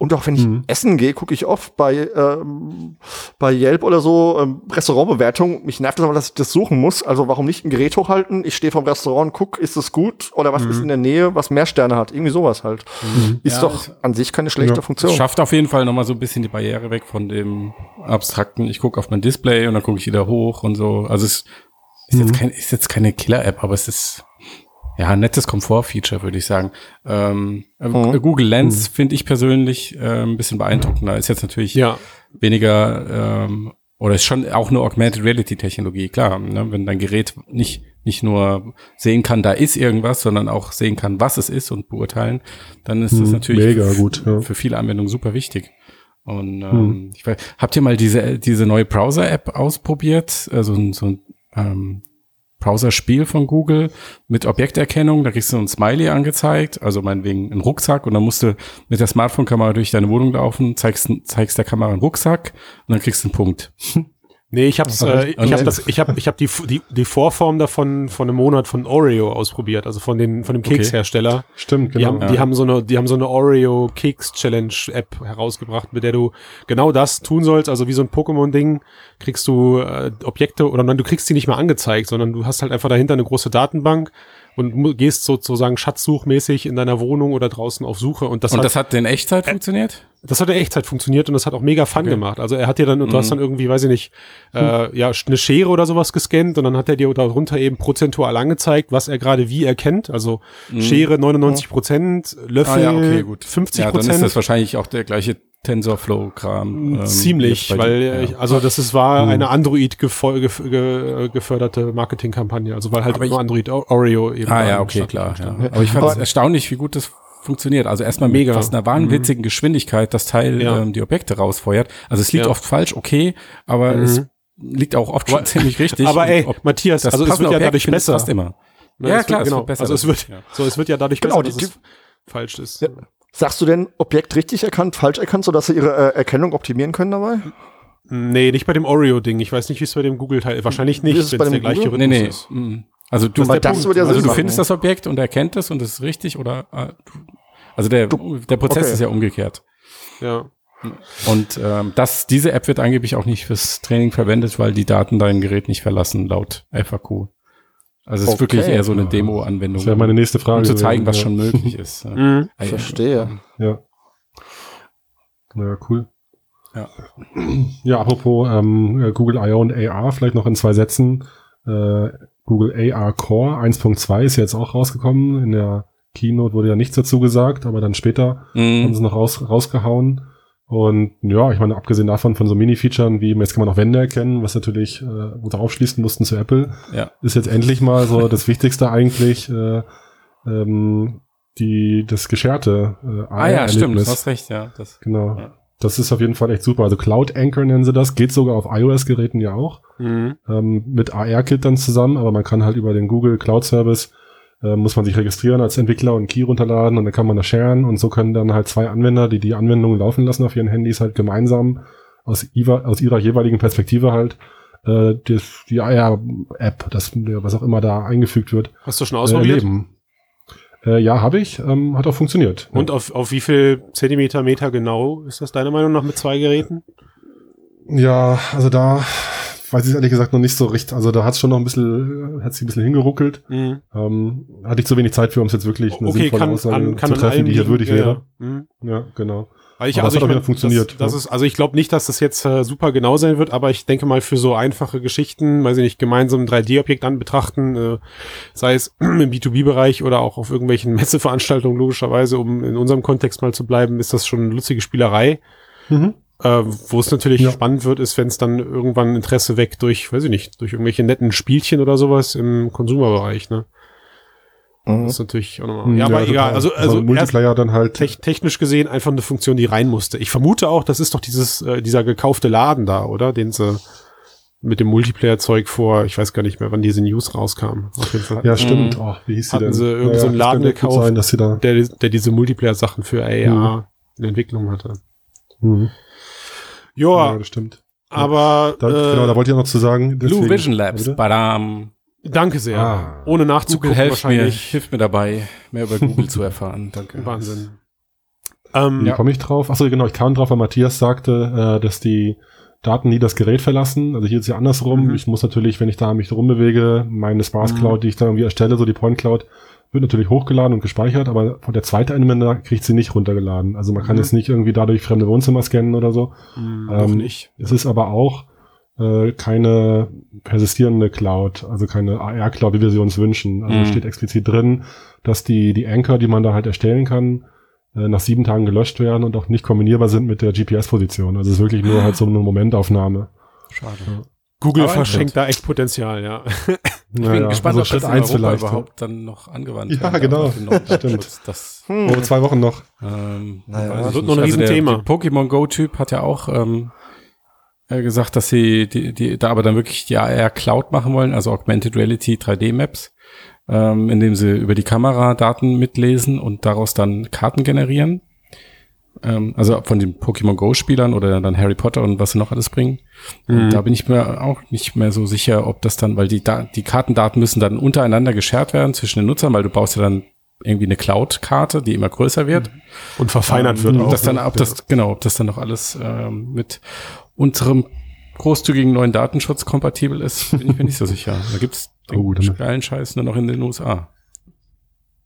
Und auch wenn ich Mhm. essen gehe, gucke ich oft bei, ähm, bei Yelp oder so ähm, Restaurantbewertungen. Mich nervt das aber, dass ich das suchen muss. Also warum nicht ein Gerät hochhalten? Ich stehe vom Restaurant, guck, ist es gut oder was ist in der Nähe, was mehr Sterne hat? Irgendwie sowas halt. Ist Ja, doch an sich keine schlechte Ja. Funktion. Es schafft auf jeden Fall nochmal so ein bisschen die Barriere weg von dem abstrakten, ich gucke auf mein Display und dann gucke ich wieder hoch und so. Also es ist jetzt, kein, ist jetzt keine Killer-App, aber es ist ja ein nettes Komfort-Feature, würde ich sagen. Ähm, äh, Mhm. Google Lens finde ich persönlich äh, ein bisschen beeindruckender. Ist jetzt natürlich ja, weniger ähm, oder ist schon auch eine Augmented Reality Technologie, klar, ne? wenn dein Gerät nicht nicht nur sehen kann, da ist irgendwas, sondern auch sehen kann, was es ist und beurteilen, dann ist das Hm, natürlich mega gut, ja. für viele Anwendungen super wichtig. Und ähm, Hm. ich weiß, habt ihr mal diese diese neue Browser-App ausprobiert? Also so ein ähm, Browser-Spiel von Google mit Objekterkennung. Da kriegst du ein Smiley angezeigt, also meinetwegen einen Rucksack und dann musst du mit der Smartphone-Kamera durch deine Wohnung laufen, zeigst, zeigst der Kamera einen Rucksack und dann kriegst du einen Punkt. nee, ich hab's, äh, ich hab das, ich hab, ich hab die, die, die Vorform davon von einem Monat von Oreo ausprobiert, also von den, von dem Okay. Kekshersteller. stimmt, Die, genau. haben, die haben so eine, die haben so eine Oreo Keks Challenge App herausgebracht, mit der du genau das tun sollst. Also wie so ein Pokémon-Ding kriegst du äh, Objekte oder nein, du kriegst die nicht mehr angezeigt, sondern du hast halt einfach dahinter eine große Datenbank und gehst sozusagen schatzsuchmäßig in deiner Wohnung oder draußen auf Suche. Und das, und hat, das hat in Echtzeit funktioniert? Das hat in Echtzeit funktioniert und das hat auch mega Fun Okay. gemacht. Also er hat dir dann, und du hast Mhm. dann irgendwie, weiß ich nicht, äh, ja, eine Schere oder sowas gescannt und dann hat er dir darunter eben prozentual angezeigt, was er gerade wie erkennt. Also Schere 99 Prozent, Löffel Mhm. Ah, ja, okay, gut. 50 Ja, dann ist Prozent. das wahrscheinlich auch der gleiche TensorFlow-Kram. ähm, Ziemlich, weil, äh, Ja. also das ist, war Mhm. eine Android ge geförderte Marketingkampagne, also weil halt Aber nur Android O- Oreo eben. Ah ja, okay, klar. Ja. Aber ich fand es erstaunlich, wie gut das funktioniert. Also erstmal Mega. was einer wahnwitzigen Geschwindigkeit das Teil Ja. ähm, die Objekte rausfeuert. Also es liegt Ja. oft falsch, okay, aber Mhm. es liegt auch oft schon ziemlich richtig. Aber ey, ob- Matthias, das also es wird ja Objekt dadurch besser. Fast immer. Ne, Ja, es klar, wird, es genau. wird besser Also es wird, ja. so, es wird ja dadurch Genau, besser, die- dass es falsch ist. Ja. Sagst du denn Objekt richtig erkannt, falsch erkannt, sodass sie ihre äh, Erkennung optimieren können dabei? Nee, nicht bei dem Oreo-Ding. Ich weiß nicht, wie es bei dem Google-Teil, wahrscheinlich nicht, wenn bei es der dem gleiche Google? Nee, Rhythmus nee. ist. mhm. Also du, das würde ja also du findest das Objekt und erkennt es und es ist richtig oder äh, also der, der Prozess okay. ist ja umgekehrt. Ja. Und ähm, das, diese App wird angeblich auch nicht fürs Training verwendet, weil die Daten dein Gerät nicht verlassen, laut FAQ. Also es ist Okay. wirklich eher so eine Demo-Anwendung, Das wäre meine nächste Frage. um zu zeigen, was gewesen, schon möglich ist. Ja. Mhm. Ja. Verstehe. Ja. Ja, cool. Ja. Ja, apropos ähm, äh, Google I.O. und AR, vielleicht noch in zwei Sätzen. Äh, Google AR Core 1.2 ist jetzt auch rausgekommen. In der Keynote wurde ja nichts dazu gesagt, aber dann später haben Mhm. sie noch raus, rausgehauen. Und ja, ich meine, abgesehen davon von so Mini-Featuren wie, jetzt kann man auch Wände erkennen, was natürlich, äh, wo drauf schließen mussten zu Apple, Ja. ist jetzt endlich mal so das Wichtigste eigentlich, äh, ähm, die, das gescherte äh, Ah ja, stimmt, AR-Erlebnis. du hast recht, ja. Das, Genau. Ja. Das ist auf jeden Fall echt super. Also Cloud Anchor nennen sie das, geht sogar auf iOS-Geräten ja auch, Mhm. ähm, mit AR-Kit dann zusammen, aber man kann halt über den Google Cloud Service, äh, muss man sich registrieren als Entwickler und Key runterladen und dann kann man das sharen und so können dann halt zwei Anwender, die die Anwendung laufen lassen auf ihren Handys, halt gemeinsam aus, ihrer, aus ihrer jeweiligen Perspektive halt äh, das, die AR-App, das, was auch immer da eingefügt wird, Hast du schon äh, ausprobiert? Äh, ja, habe ich, ähm, hat auch funktioniert. Und auf, auf wie viel Zentimeter, Meter genau ist das deiner Meinung nach mit zwei Geräten? Ja, also da weiß ich ehrlich gesagt noch nicht so richtig. Also da hat es schon noch ein bisschen, hat sich ein bisschen hingeruckelt. Mhm. Ähm, hatte ich zu wenig Zeit für, um es jetzt wirklich eine Okay, sinnvolle kann, Aussage an, kann zu treffen, die hier würdig Ja, wäre. ja. Mhm. Ja, genau. Ich, Aber also ich hat auch wieder funktioniert, Das, das ja. ist, also ich glaube nicht, dass das jetzt äh, super genau sein wird, aber ich denke mal für so einfache Geschichten, weiß ich nicht, gemeinsam ein 3D-Objekt an betrachten, äh, sei es im B2B-Bereich oder auch auf irgendwelchen Messeveranstaltungen logischerweise, um in unserem Kontext mal zu bleiben, ist das schon eine lustige Spielerei. Mhm. Äh, wo es natürlich Ja. spannend wird, ist, wenn es dann irgendwann Interesse weckt durch, weiß ich nicht, durch irgendwelche netten Spielchen oder sowas im Konsumerbereich, ne? Mhm. Das ist natürlich auch nochmal. Ja, aber total. egal. Also, also Multiplayer dann halt. Tech technisch gesehen einfach eine Funktion, die rein musste. Ich vermute auch, das ist doch dieses, äh, dieser gekaufte Laden da, oder? Den sie mit dem Multiplayer-Zeug vor, ich weiß gar nicht mehr, wann diese News rauskam. Auf jeden Fall. Ja, stimmt. Oh, wie hieß Hatten denn? sie irgend so einen das Laden gekauft? Sein, dass sie da. Der, der diese Multiplayer-Sachen für AR Mhm. in Entwicklung hatte. Mhm. Joa, Ja, das stimmt. aber Da, äh, genau, da wollte ich noch zu sagen. Blue deswegen- Vision Labs. Badam. Danke sehr. Ah. Ohne Google nachzugucken helft mir, wahrscheinlich. hilft mir dabei, mehr über Google zu erfahren. Danke. Wahnsinn. Ähm, Wie komme ich drauf? Achso, genau, ich kam drauf, weil Matthias sagte, äh, dass die Daten nie das Gerät verlassen. Also hier ist ja andersrum. Mhm. Ich muss natürlich, wenn ich da mich rumbewege, meine Sparse Cloud, die ich da irgendwie erstelle, so die Point Cloud, wird natürlich hochgeladen und gespeichert, aber von der zweiten Anwender kriegt sie nicht runtergeladen. Also man kann Mhm. jetzt nicht irgendwie dadurch fremde Wohnzimmer scannen oder so. mh, Ähm, nicht. Es ist aber auch äh, keine persistierende Cloud, also keine AR-Cloud, wie wir sie uns wünschen. Also Mhm. steht explizit drin, dass die, die Anchor, die man da halt erstellen kann, äh, nach sieben Tagen gelöscht werden und auch nicht kombinierbar sind mit der GPS-Position. Also es ist wirklich nur halt so eine Momentaufnahme. Schade. Google aber verschenkt da echt Potenzial, ja. Ich bin gespannt, also ob Schritt das in eins Europa vielleicht. überhaupt dann noch angewandt Ja, werden darf genau. Stimmt. Das Hm. Oh, zwei Wochen noch. ähm, Naja, das wird noch ein Also der- Riesenthema. Der Pokémon Go-Typ hat ja auch ähm, äh, gesagt, dass sie die, die, da aber dann wirklich die AR Cloud machen wollen, also Augmented Reality 3D Maps, ähm, indem sie über die Kamera Daten mitlesen und daraus dann Karten generieren. Ähm, also von den Pokémon Go-Spielern oder dann Harry Potter und was sie noch alles bringen. Mhm. Und da bin ich mir auch nicht mehr so sicher, ob das dann, weil die, Da- die Kartendaten müssen dann untereinander geshared werden zwischen den Nutzern, weil du baust ja dann irgendwie eine Cloud-Karte, die immer größer wird. Und verfeinert Ähm, wird auch. das dann, ne? ob das, genau, ob das dann noch alles ähm, mit unserem großzügigen neuen Datenschutz kompatibel ist, bin ich mir nicht so sicher. Da gibt's den Oh, geilen Scheiß nur noch in den USA.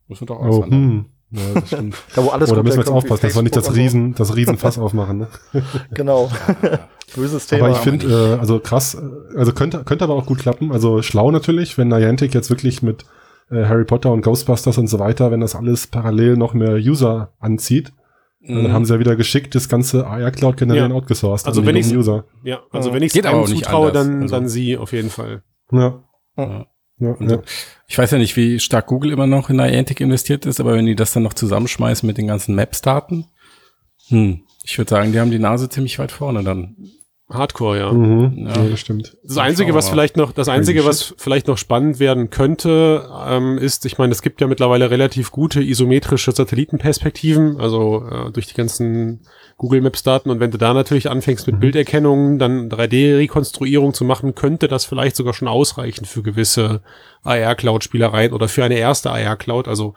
Muss man doch Oh, auswandern. hm. Ja, das stimmt. Da wo alles Oh, da müssen wir jetzt aufpassen, dass wir nicht das Riesen, das Riesenfass aufmachen. Ne? Genau. Böses Thema. Aber ich finde, äh, also krass, äh, also könnte, könnte aber auch gut klappen. Also schlau natürlich, wenn Niantic jetzt wirklich mit äh, Harry Potter und Ghostbusters und so weiter, wenn das alles parallel noch mehr User anzieht, Mhm. dann haben sie ja wieder geschickt das ganze AR-Cloud generieren Ja. outgesourced. Also wenn ich's- dummen User. Ja, also Ja. wenn ich Geht aber einem zutraue, dann, Also- dann sie auf jeden Fall. Ja. Ja. Ja, Und ja. so. Ich weiß ja nicht, wie stark Google immer noch in Niantic investiert ist, aber wenn die das dann noch zusammenschmeißen mit den ganzen Maps-Daten, hm, ich würde sagen, die haben die Nase ziemlich weit vorne dann. Hardcore, ja. Mhm. Ja. ja. das stimmt. Das Einzige, was vielleicht noch, das Einzige, was vielleicht noch spannend werden könnte, ähm, ist, ich meine, es gibt ja mittlerweile relativ gute isometrische Satellitenperspektiven, also äh, durch die ganzen Google Maps Daten. Und wenn du da natürlich anfängst mit Bilderkennung, dann 3D-Rekonstruierung zu machen, könnte das vielleicht sogar schon ausreichen für gewisse AR-Cloud-Spielereien oder für eine erste AR-Cloud. Also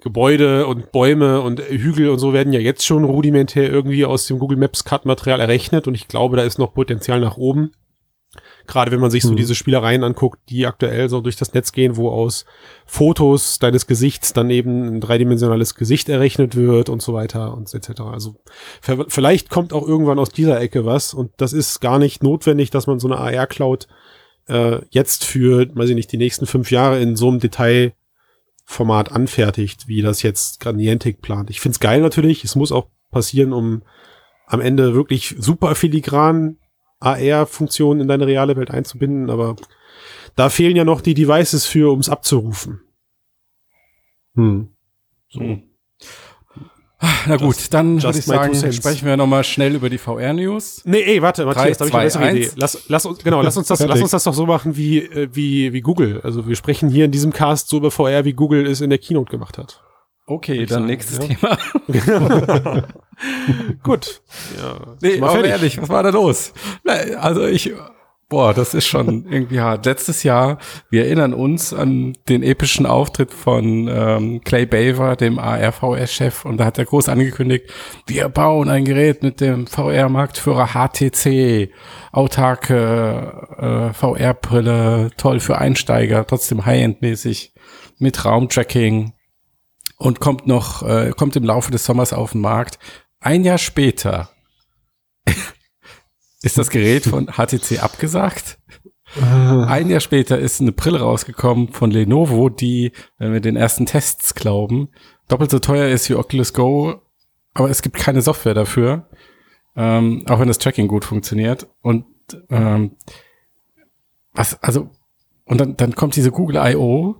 Gebäude und Bäume und Hügel und so werden ja jetzt schon rudimentär irgendwie aus dem Google Maps Kartenmaterial errechnet und ich glaube, da ist noch Potenzial nach oben. Gerade wenn man sich so Mhm. diese Spielereien anguckt, die aktuell so durch das Netz gehen, wo aus Fotos deines Gesichts dann eben ein dreidimensionales Gesicht errechnet wird und so weiter und etc. Also vielleicht kommt auch irgendwann aus dieser Ecke was und das ist gar nicht notwendig, dass man so eine AR-Cloud äh, jetzt für, weiß ich nicht, die nächsten fünf Jahre in so einem Detailformat anfertigt, wie das jetzt Niantic plant. Ich find's geil natürlich, es muss auch passieren, um am Ende wirklich super filigran AR-Funktionen in deine reale Welt einzubinden, aber da fehlen ja noch die Devices für, um es abzurufen. Hm. So. Na gut, dann just würde ich sagen, sprechen wir nochmal schnell über die VR-News. Nee, ey, warte, Matthias, da habe ich eine bessere Idee. Lass, lass uns, genau, lass uns das, lass uns das doch so machen wie, äh, wie, wie Google. Also wir sprechen hier in diesem Cast so über VR, wie Google es in der Keynote gemacht hat. Okay, ich dann sagen, nächstes ja. Thema. Gut. Ja. Nee, Mal aber fertig. ehrlich, was war da los? Na, Also ich Boah, das ist schon irgendwie hart. Letztes Jahr, wir erinnern uns an den epischen Auftritt von ähm, Clay Baver, dem ARVR-Chef, und da hat er groß angekündigt, wir bauen ein Gerät mit dem VR-Marktführer HTC, autarke äh, VR-Brille, toll für Einsteiger, trotzdem High-End-mäßig, mit Raumtracking und kommt noch, äh, kommt im Laufe des Sommers auf den Markt. Ein Jahr später ist das Gerät von HTC abgesagt. Ein Jahr später ist eine Brille rausgekommen von Lenovo, die, wenn wir den ersten Tests glauben, doppelt so teuer ist wie Oculus Go, aber es gibt keine Software dafür, ähm, auch wenn das Tracking gut funktioniert. Und ähm, was, also, und dann, dann kommt diese Google I.O.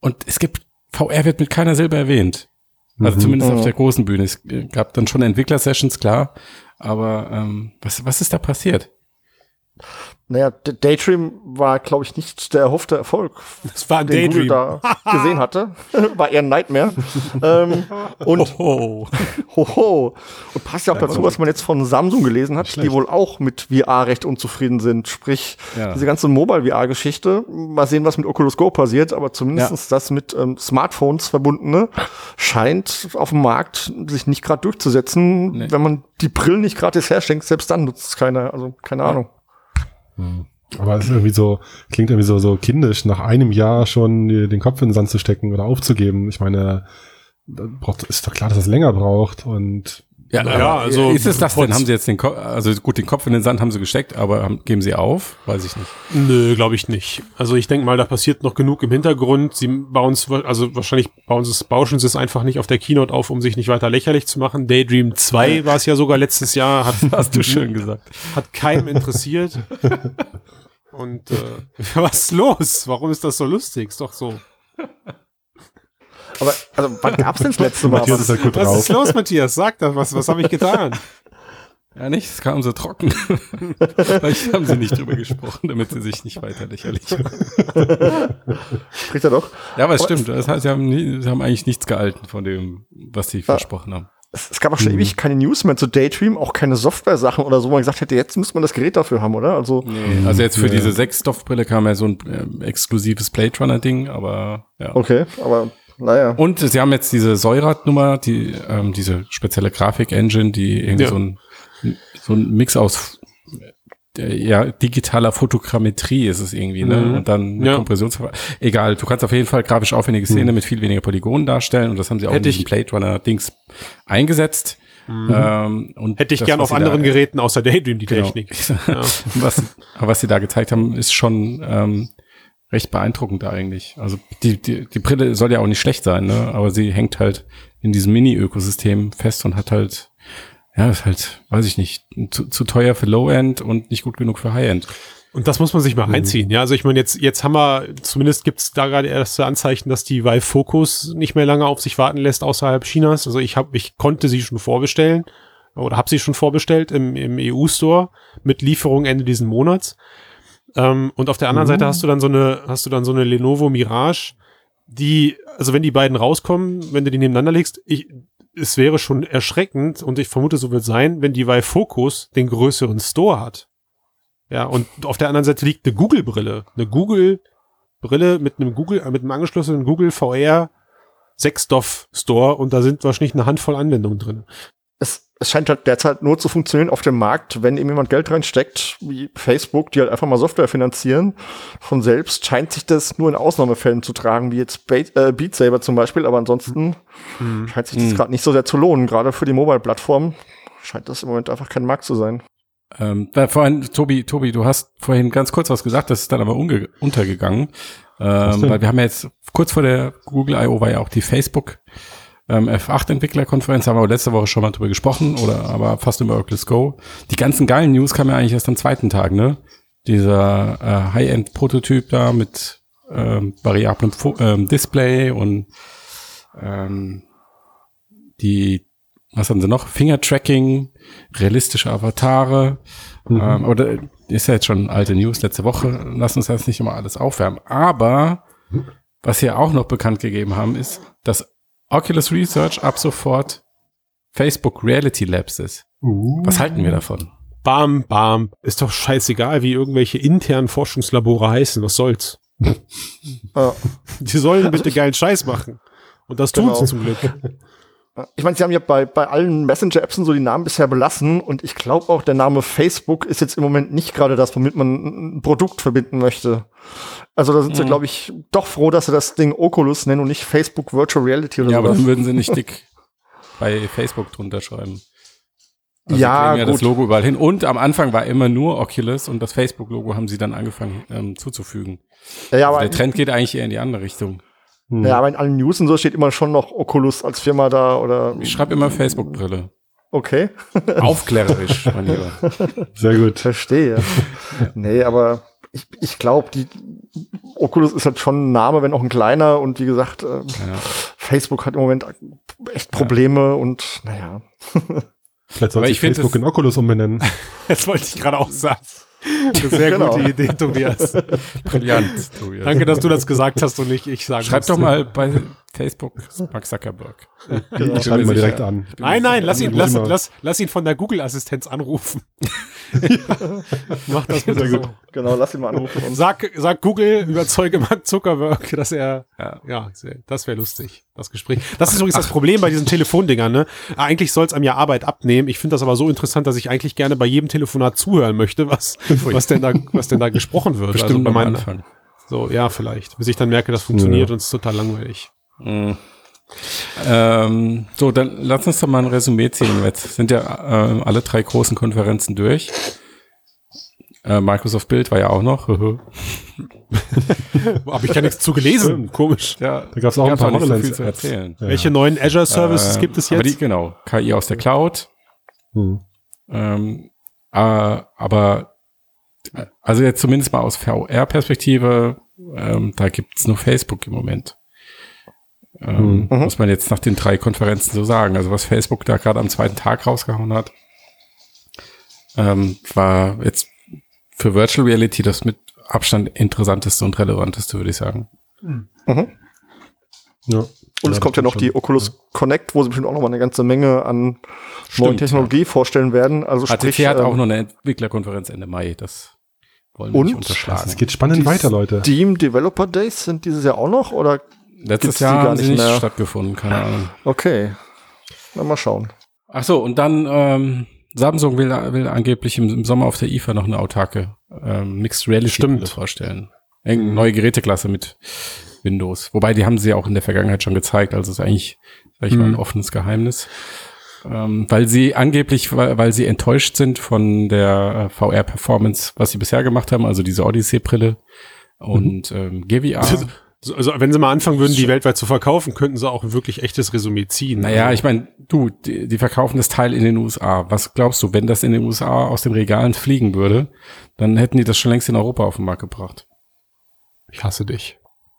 und es gibt, VR wird mit keiner Silber erwähnt. Also Mhm. zumindest auf der großen Bühne. Es gab dann schon Entwickler-Sessions, klar. Aber ähm, was, was ist da passiert? Naja, Daydream war, glaube ich, nicht der erhoffte Erfolg, Das war ein den Google Daydream. da gesehen hatte. war eher ein Nightmare. ähm, und Oh, Hoho. Und passt ja auch dazu, was man jetzt von Samsung gelesen hat, die wohl auch mit VR recht unzufrieden sind. Sprich, Ja. diese ganze Mobile-VR-Geschichte. Mal sehen, was mit Oculus Go passiert, aber zumindest das mit ähm, Smartphones verbundene scheint auf dem Markt sich nicht gerade durchzusetzen. Nee. Wenn man die Brillen nicht gratis herschenkt, selbst dann nutzt es keiner. Also keine Ahnung. Aber es ist irgendwie so, klingt irgendwie so, so kindisch, nach einem Jahr schon den Kopf in den Sand zu stecken oder aufzugeben. Ich meine, braucht, ist doch klar, dass es länger braucht und Ja, Ja, aber also ist es das denn? Haben sie jetzt den Kopf, also gut, den Kopf in den Sand haben sie gesteckt, aber haben, geben sie auf? Weiß ich nicht. nö, glaube ich nicht. Also ich denke mal, da passiert noch genug im Hintergrund. Sie bauen es, also wahrscheinlich bauen sie es, bauschen sie es einfach nicht auf der Keynote auf, um sich nicht weiter lächerlich zu machen. Daydream 2 war es ja sogar letztes Jahr, hat, Hast du schön gesagt. hat keinem interessiert. Und äh, was ist los? Warum ist das so lustig? Ist doch so. Aber also, wann gab's denn das letzte Mal? Matthias ist halt gut Was drauf. ist los, Matthias? Sag das, was, was habe ich getan? Ja, nicht, es kam so trocken. Vielleicht haben sie nicht drüber gesprochen, damit sie sich nicht weiter lächerlich machen. Spricht er doch. Ja, aber es Aber stimmt. Das heißt, sie haben, nie, sie haben eigentlich nichts gehalten von dem, was sie versprochen haben. Es, es gab auch schon ewig keine News mehr zu Daydream, auch keine Software-Sachen oder so, wo man gesagt hätte, jetzt müsste man das Gerät dafür haben, oder? Also, Nee, also jetzt für Ja. diese Sechs-Stoffbrille kam ja so ein ähm, exklusives Blade Runner-Ding, aber ja. okay, aber naja. Und sie haben jetzt diese Säurat-Nummer, die, ähm, diese spezielle Grafik-Engine, die irgendwie Ja. so ein, so ein Mix aus äh, ja, digitaler Fotogrammetrie ist es irgendwie, ne? Mhm. Und dann Ja. Kompressionsverfahren. Egal, du kannst auf jeden Fall grafisch aufwendige Szene mit viel weniger Polygonen darstellen und das haben sie auch Hätte in diesem Blade Runner-Dings eingesetzt. Ähm, und Hätte ich das, gern auf anderen da, Geräten außer Daydream die Genau. Technik. Ja. was, was sie da gezeigt haben, ist schon ähm, recht beeindruckend eigentlich. Also die, die, die Brille soll ja auch nicht schlecht sein, ne? aber sie hängt halt in diesem Mini-Ökosystem fest und hat halt, ja, ist halt, weiß ich nicht, zu, zu teuer für Low-End und nicht gut genug für High-End. Und das muss man sich mal einziehen. Ja, also ich meine, jetzt, jetzt haben wir, zumindest gibt es da gerade erste Anzeichen, dass die Vive Focus nicht mehr lange auf sich warten lässt außerhalb Chinas. Also ich habe, ich konnte sie schon vorbestellen oder habe sie schon vorbestellt im, im EU-Store mit Lieferung Ende diesen Monats. Ähm, und auf der anderen Seite hast du dann so eine, hast du dann so eine Lenovo Mirage, die, also wenn die beiden rauskommen, wenn du die nebeneinander legst, ich, es wäre schon erschreckend und ich vermute, so wird sein, wenn die Vive Focus den größeren Store hat. Ja, und auf der anderen Seite liegt eine Google-Brille. Eine Google-Brille mit einem Google, mit einem angeschlossenen Google VR Sechsstoff Store und da sind wahrscheinlich eine Handvoll Anwendungen drin. es, es scheint halt derzeit nur zu funktionieren auf dem Markt, wenn eben jemand Geld reinsteckt, wie Facebook, die halt einfach mal Software finanzieren. Von selbst scheint sich das nur in Ausnahmefällen zu tragen, wie jetzt Ba- äh, Beat Saber zum Beispiel, aber ansonsten scheint sich das Hm. gerade nicht so sehr zu lohnen. Gerade für die Mobile-Plattform scheint das im Moment einfach kein Markt zu sein. Ähm, da vorhin, Tobi, Tobi, du hast vorhin ganz kurz was gesagt, das ist dann aber untergegangen. Ähm, weil wir haben ja jetzt kurz vor der Google I.O. war ja auch die Facebook ähm, F8-Entwicklerkonferenz, haben wir letzte Woche schon mal drüber gesprochen, oder aber fast über Oculus Go. Die ganzen geilen News kamen ja eigentlich erst am zweiten Tag, ne? Dieser äh, High-End-Prototyp da mit ähm, variablem Fo ähm, Display und ähm, die, was haben sie noch? Finger-Tracking, realistische Avatare. Ähm, oder ist ja jetzt schon alte News letzte Woche. Lass uns jetzt nicht immer alles aufwärmen. Aber was sie auch noch bekannt gegeben haben, ist, dass Oculus Research ab sofort Facebook Reality Labs ist. Uh. Was halten wir davon? Bam, bam. Ist doch scheißegal, wie irgendwelche internen Forschungslabore heißen. Was soll's? Die sollen bitte geilen Scheiß machen. Und das tun Genau. sie zum Glück. Ich meine, sie haben ja bei, bei allen Messenger-Apps so die Namen bisher belassen und ich glaube auch, der Name Facebook ist jetzt im Moment nicht gerade das, womit man ein Produkt verbinden möchte. Also da sind sie, Mhm. glaube ich, doch froh, dass sie das Ding Oculus nennen und nicht Facebook Virtual Reality oder Ja, aber dann würden sie nicht dick bei Facebook drunter schreiben. Also Ja, sie kriegen ja das gut. Logo überall hin. Und am Anfang war immer nur Oculus und das Facebook-Logo haben sie dann angefangen ähm, zuzufügen. Ja, ja, Also aber, der Trend geht eigentlich eher in die andere Richtung. Hm. ja, aber in allen News und so steht immer schon noch Oculus als Firma da oder Ich schreibe immer Facebook-Brille. okay, Aufklärerisch, mein Lieber. Sehr gut. verstehe. Nee, aber ich, ich glaube, die Oculus ist halt schon ein Name, wenn auch ein kleiner und wie gesagt, äh, Ja. Facebook hat im Moment echt Probleme und naja. Vielleicht sollte ich Facebook in Oculus umbenennen. Das wollte ich gerade auch sagen. Eine sehr Genau. gute Idee, Tobias. Brillant, Tobias. Danke, dass du das gesagt hast und nicht ich sagen Schreib musste. doch mal bei Facebook Mark Zuckerberg. Ich schreibe ihn mal direkt an. Nein, nein, lass ihn, lass, lass, lass ihn von der Google-Assistenz anrufen. Mach das bitte Sehr so. gut. Genau, lass ihn mal anrufen. Sag, sag Google, überzeuge Mark Zuckerberg, dass er, Ja. ja, sehr- das wäre lustig, das Gespräch. Das ist übrigens das Problem bei diesen Telefondingern, ne? Eigentlich soll es einem ja Arbeit abnehmen. Ich finde das aber so interessant, dass ich eigentlich gerne bei jedem Telefonat zuhören möchte, was, was denn da, was denn da gesprochen wird. Bestimmt bei am meinen, Anfang. so, ja, vielleicht. Bis ich dann merke, das funktioniert Ja. und es ist total langweilig. Mhm. Ähm, so, dann lass uns doch mal ein Resümee ziehen. Jetzt sind ja ähm, alle drei großen Konferenzen durch. Äh, Microsoft Bild war ja auch noch. Habe ich ja nichts zu gelesen. Komisch. ja, Da gab's auch ein paar nicht so viel zu erzählen. Ja. Welche neuen Azure Services Ähm, gibt es Aber die, jetzt? genau, KI aus der Cloud. Hm. Ähm, äh, aber äh, also jetzt zumindest mal aus VR-Perspektive, ähm, da gibt's nur Facebook im Moment. Ähm, Mhm. Muss man jetzt nach den drei Konferenzen so sagen. Also was Facebook da gerade am zweiten Tag rausgehauen hat, ähm, war jetzt für Virtual Reality das mit Abstand interessanteste und relevanteste, würde ich sagen. Ja. Und es kommt ja noch die Oculus Connect, wo sie bestimmt auch noch mal eine ganze Menge an neuen Technologie vorstellen werden. Also HTC sprich, hat ähm, auch noch eine Entwicklerkonferenz Ende Mai. Das wollen wir Und? nicht unterschlagen. Es geht spannend Die weiter, Leute. Steam Developer Days sind dieses Jahr auch noch oder Letztes Jahr gar haben sie nicht nicht mehr? stattgefunden, keine Ahnung. okay. Na, mal schauen. Ach so, und dann ähm, Samsung will, will angeblich im, im Sommer auf der IFA noch eine autarke ähm, Mixed Reality Stimmt. Vorstellen. Irgendeine neue Geräteklasse mit Windows. Wobei, die haben sie ja auch in der Vergangenheit schon gezeigt. Also ist eigentlich, sag ich mal, ein Mhm. offenes Geheimnis. Ähm, weil sie angeblich, weil, weil sie enttäuscht sind von der äh, VR-Performance, was sie bisher gemacht haben, also diese Odyssey-Brille und ähm, GVR. So, Also, wenn sie mal anfangen würden, die weltweit zu verkaufen, könnten sie auch ein wirklich echtes Resümee ziehen. Naja, Also, ich meine, du, die, die verkaufen das Teil in den USA. Was glaubst du, wenn das in den USA aus den Regalen fliegen würde, dann hätten die das schon längst in Europa auf den Markt gebracht. ich hasse dich.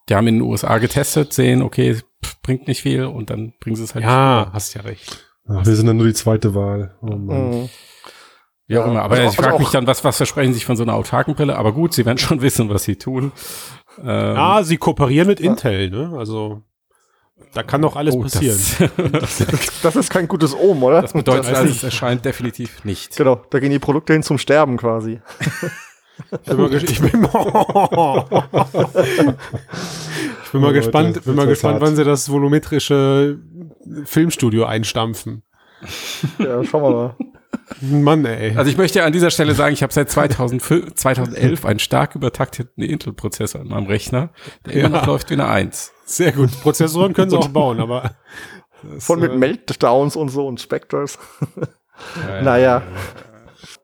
Die haben in den USA getestet, sehen, okay, pff, bringt nicht viel und dann bringen sie es halt Ja, hast ja recht. Ach, wir sind dann nur die zweite Wahl. Oh Mann. Mhm. Wie auch Ja, immer. Aber also- ich frage also mich dann, was, was versprechen sie sich von so einer autarken Brille? Aber gut, sie werden schon wissen, was sie tun. Ähm, Ja, sie kooperieren mit Intel, ne? Also, da kann doch alles oh, passieren. Das, Das ist kein gutes Omen, oder? das bedeutet, weiß also, nicht. es erscheint definitiv nicht. Genau, da gehen die Produkte hin zum Sterben quasi. Ich bin mal, ich bin mal, ich bin mal Oh, gespannt, bin mal gespannt, wann sie das volumetrische Filmstudio einstampfen. Ja, schauen wir mal. Mann, ey. Also ich möchte an dieser Stelle sagen, ich habe seit 2005, 2011 einen stark übertakteten Intel-Prozessor in meinem Rechner, der immer Ja. noch läuft wie eine 1. Sehr gut. Prozessoren können sie auch bauen, aber. Voll mit äh, Meltdowns und so und Spectres. Ja, Naja.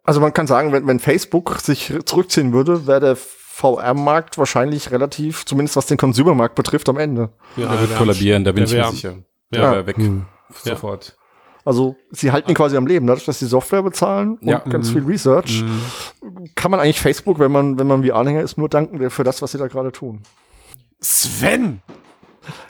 Also man kann sagen, wenn, wenn Facebook sich zurückziehen würde, wäre der VR-Markt wahrscheinlich relativ, zumindest was den Consumer-Markt betrifft, am Ende. Ja, Der wird kollabieren, da bin ich mir sicher. ja. Ja, weg. Hm. Sofort. Also sie halten ihn quasi am Leben, dadurch, dass sie Software bezahlen und Ja. ganz viel Research. Kann man eigentlich Facebook, wenn man, wenn man wie Anhänger ist, nur danken für das, was sie da gerade tun. Sven!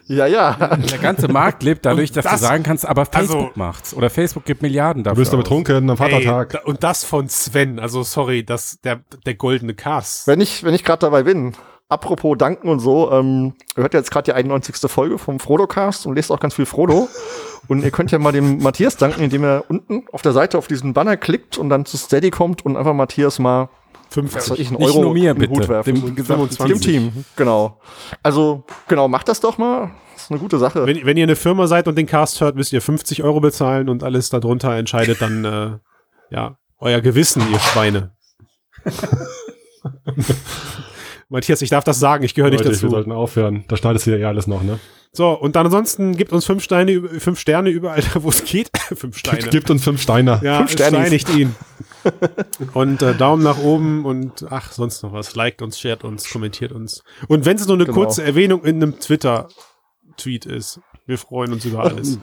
Ja, ja. Der ganze Markt lebt dadurch, dass das- du sagen kannst, aber Facebook also- macht's. Oder Facebook gibt Milliarden Du dafür. bist aber aus. betrunken am Vatertag. Ey, und das von Sven. Also, sorry, das, der, der goldene Cast. Wenn ich, wenn ich gerade dabei bin, apropos Danken und so, ähm, ihr hört ja jetzt gerade die 91. Folge vom Frodo-Cast und lest auch ganz viel Frodo. Und ihr könnt ja mal dem Matthias danken, indem er unten auf der Seite auf diesen Banner klickt und dann zu Steady kommt und einfach Matthias mal 50. was ich, einen Nicht Euro nur mir, in den Hut bitte. werfen. Dem 25. Dem Team, genau. Also, genau, macht das doch mal. Das ist eine gute Sache. Wenn, wenn ihr eine Firma seid und den Cast hört, müsst ihr 50 Euro bezahlen und alles darunter entscheidet dann, äh, ja, euer Gewissen, ihr Schweine. Matthias, ich darf das sagen, ich gehöre nicht Leute, wir dazu. sollten aufhören. Da schneidest du ja eh alles noch, ne? So, und dann ansonsten gibt uns fünf Steine, fünf Sterne überall, wo es geht. fünf Steine. Gibt uns fünf Steine. ja, fünf Sternis. steinigt ihn. Und äh, Daumen nach oben und ach, sonst noch was. Liked uns, shared uns, kommentiert uns. Und wenn es nur eine Genau. kurze Erwähnung in einem Twitter-Tweet ist, wir freuen uns über alles.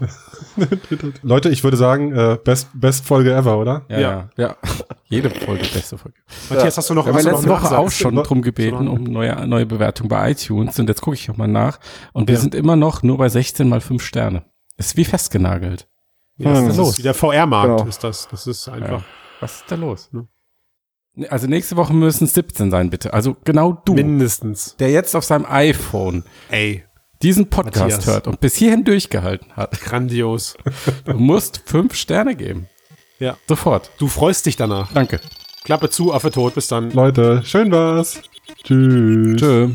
Leute, ich würde sagen, äh, best, best Folge ever, oder? Ja, ja. ja. Jede Folge, beste Folge. Matthias, hast du noch, Wir haben letzte Woche auch schon drum gebeten, um neue, neue Bewertung bei iTunes. Und jetzt gucke ich nochmal nach. Und wir sind immer noch nur bei 16 mal 5 Sterne. Ist wie festgenagelt. Ja, Hm. das los? ist wie der VR-Markt Genau. ist das. Das ist einfach Was ist da los? Ne? Also nächste Woche müssen es 17 sein, bitte. Also genau du, mindestens. der jetzt auf seinem iPhone Ey, diesen Podcast Matthias. hört und bis hierhin durchgehalten hat, grandios. du musst fünf Sterne geben. Ja. Sofort. Du freust dich danach. Danke. Klappe zu, Affe tot, bis dann. Leute, schön war's. Tschüss. Tschö.